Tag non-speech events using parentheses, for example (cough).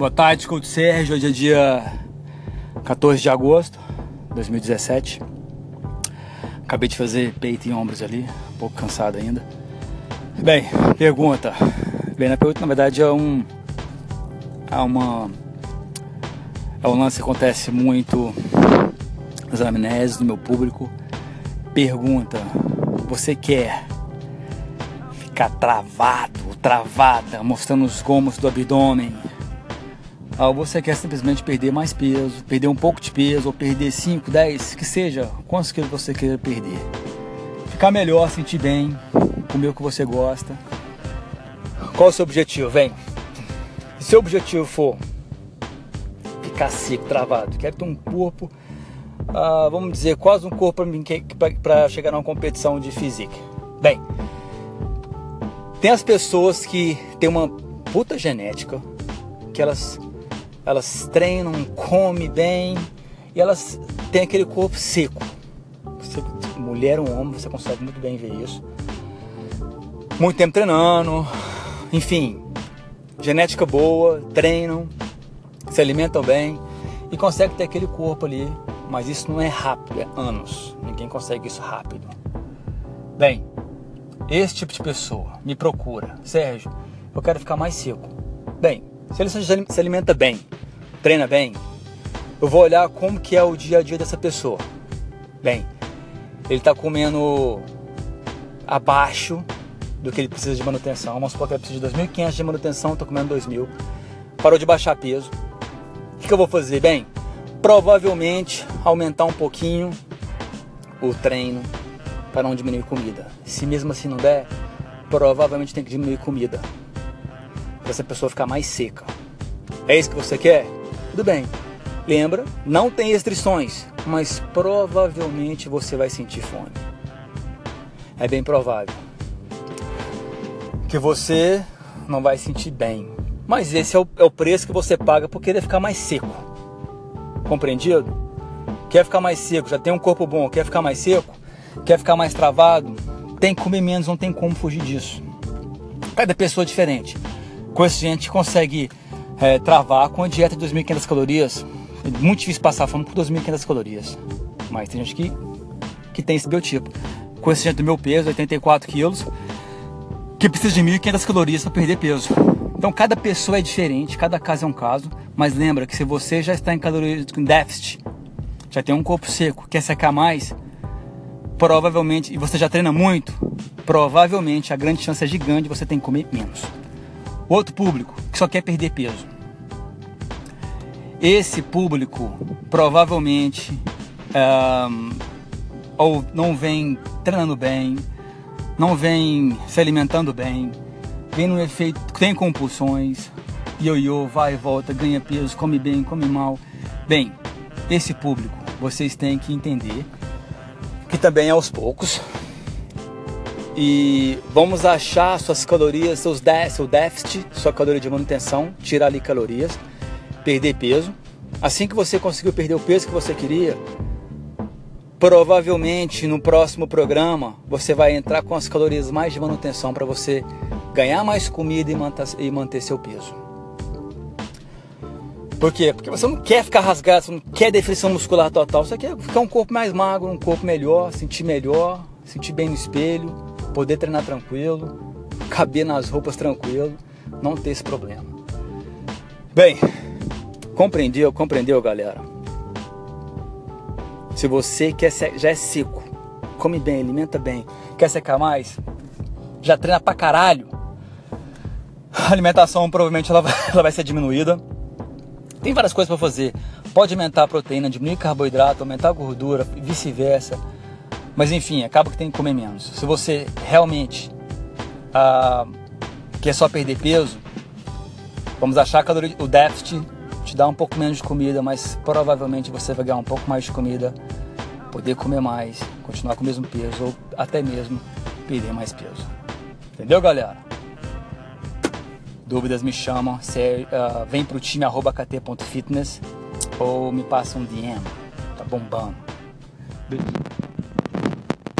Boa tarde, Couto Sérgio. Hoje é dia 14 de agosto de 2017. Acabei de fazer peito e ombros ali, um pouco cansado ainda. Bem, pergunta. Bem, na pergunta na verdade é um. É uma. É um lance que acontece muito nas amnésias do meu público. Pergunta: Você quer ficar travado, travada, mostrando os gomos do abdômen? Ou você quer simplesmente perder mais peso, perder um pouco de peso, ou perder 5, 10, que seja, quantos que você queira perder. Ficar melhor, sentir bem, comer o que você gosta. Qual o seu objetivo? Vem. Se seu objetivo for ficar seco, travado, quero ter um corpo, ah, vamos dizer, quase um corpo para chegar numa competição de física. Bem, tem as pessoas que têm uma puta genética, que elas elas treinam, comem bem e elas têm aquele corpo seco. Você, mulher ou homem, você consegue muito bem ver isso. Muito tempo treinando, enfim, genética boa, treinam, se alimentam bem e conseguem ter aquele corpo ali. Mas isso não é rápido, é anos. Ninguém consegue isso rápido. Bem, esse tipo de pessoa me procura, Sérgio, eu quero ficar mais seco. Bem, se ele se alimenta bem, treina bem, eu vou olhar como que é o dia a dia dessa pessoa. Bem, ele está comendo abaixo do que ele precisa de manutenção. Vamos supor que ele precisa de 2.500 de manutenção, estou comendo 2.000. Parou de baixar peso. O que, que eu vou fazer? Bem, provavelmente aumentar um pouquinho o treino para não diminuir comida. Se mesmo assim não der, provavelmente tem que diminuir comida. Para essa pessoa ficar mais seca. É isso que você quer? Tudo bem. Lembra, não tem restrições, mas provavelmente você vai sentir fome. É bem provável que você não vai sentir bem. Mas esse é o, é o preço que você paga por querer ficar mais seco. Compreendido? Quer ficar mais seco, já tem um corpo bom, quer ficar mais seco, quer ficar mais travado, tem que comer menos, não tem como fugir disso. Cada pessoa é diferente. Com esse gente consegue é, travar com a dieta de 2.500 calorias. É muito difícil passar fome com 2.500 calorias. Mas tem gente que, que tem esse biotipo. Com esse gente do meu peso, 84 quilos, que precisa de 1.500 calorias para perder peso. Então cada pessoa é diferente, cada caso é um caso. Mas lembra que se você já está em calorias com déficit, já tem um corpo seco, quer secar mais, provavelmente, e você já treina muito, provavelmente a grande chance é gigante de você ter que comer menos. Outro público que só quer perder peso. Esse público provavelmente um, ou não vem treinando bem, não vem se alimentando bem, vem no efeito, tem compulsões, ioiô, vai e volta, ganha peso, come bem, come mal. Bem, esse público vocês têm que entender que também aos poucos, e vamos achar suas calorias, seus de, seu déficit, sua caloria de manutenção, tirar ali calorias, perder peso. Assim que você conseguiu perder o peso que você queria, provavelmente no próximo programa você vai entrar com as calorias mais de manutenção para você ganhar mais comida e manter, e manter seu peso. Por quê? Porque você não quer ficar rasgado, você não quer definição muscular total, você quer ficar um corpo mais magro, um corpo melhor, sentir melhor, sentir bem no espelho, poder treinar tranquilo, caber nas roupas tranquilo, não ter esse problema. Bem, compreendeu, compreendeu, galera? Se você quer ser, já é seco, come bem, alimenta bem, quer secar mais, já treina pra caralho, a alimentação provavelmente ela vai, (laughs) ela vai ser diminuída. Tem várias coisas para fazer. Pode aumentar a proteína, diminuir carboidrato, aumentar a gordura, vice-versa mas enfim, acaba que tem que comer menos. Se você realmente ah, quer só perder peso, vamos achar que o déficit te dá um pouco menos de comida, mas provavelmente você vai ganhar um pouco mais de comida, poder comer mais, continuar com o mesmo peso ou até mesmo perder mais peso. Entendeu, galera? Dúvidas me chamam, se, uh, vem pro time arroba kt.fitness ou me passa um DM, tá bombando.